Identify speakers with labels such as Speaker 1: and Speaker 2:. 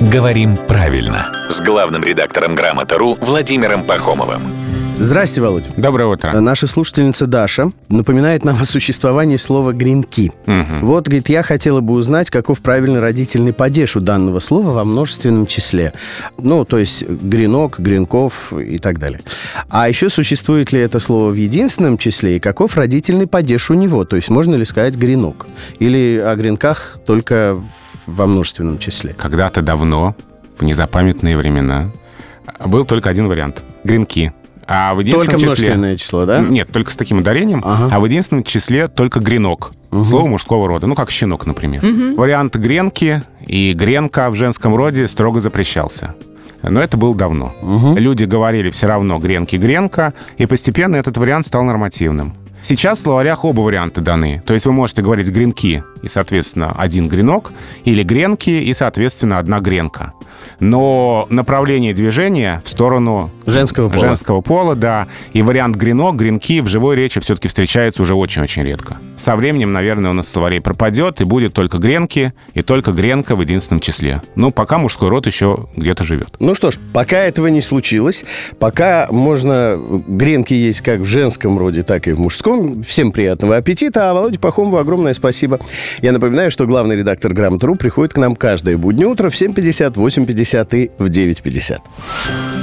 Speaker 1: «Говорим правильно» с главным редактором «Грамота.ру» Владимиром Пахомовым.
Speaker 2: Здрасте, Володь.
Speaker 3: Доброе утро.
Speaker 2: Наша слушательница Даша напоминает нам о существовании слова «гренки». Вот, говорит, я хотела бы узнать, каков правильный родительный падеж у данного слова во множественном числе. Ну, то есть гренок, гренков и так далее. А еще существует ли это слово в единственном числе и каков родительный падеж у него? То есть можно ли сказать гренок? Или о гренках только во множественном числе?
Speaker 3: Когда-то давно, в незапамятные времена, был только один вариант – гренки. А в единственном
Speaker 2: Только
Speaker 3: числе...
Speaker 2: множественное число, да?
Speaker 3: Нет, только с таким ударением.
Speaker 2: Ага.
Speaker 3: А в единственном числе только гренок. Слово мужского рода. Ну, как щенок, например. Вариант гренки и гренка в женском роде строго запрещался. Но это было давно. Люди говорили все равно гренки-гренка, и постепенно этот вариант стал нормативным. Сейчас в словарях оба варианта даны. То есть вы можете говорить гренки и, соответственно, один гренок, или гренки и, соответственно, одна гренка. Но направление движения в сторону
Speaker 2: Женского пола.
Speaker 3: женского пола, да. И вариант гренок, гренки в живой речи все-таки встречается уже очень-очень редко. Со временем, наверное, он из словарей пропадет, и будет только гренки, и только гренка в единственном числе. Ну, пока мужской род еще где-то живет.
Speaker 2: Ну что ж, пока этого не случилось, пока можно гренки есть как в женском роде, так и в мужском. Всем приятного аппетита, а Володе Пахомову огромное спасибо. Я напоминаю, что главный редактор «Грамотру» приходит к нам каждое буднее утро в 7.50, 8.50 и в 9.50.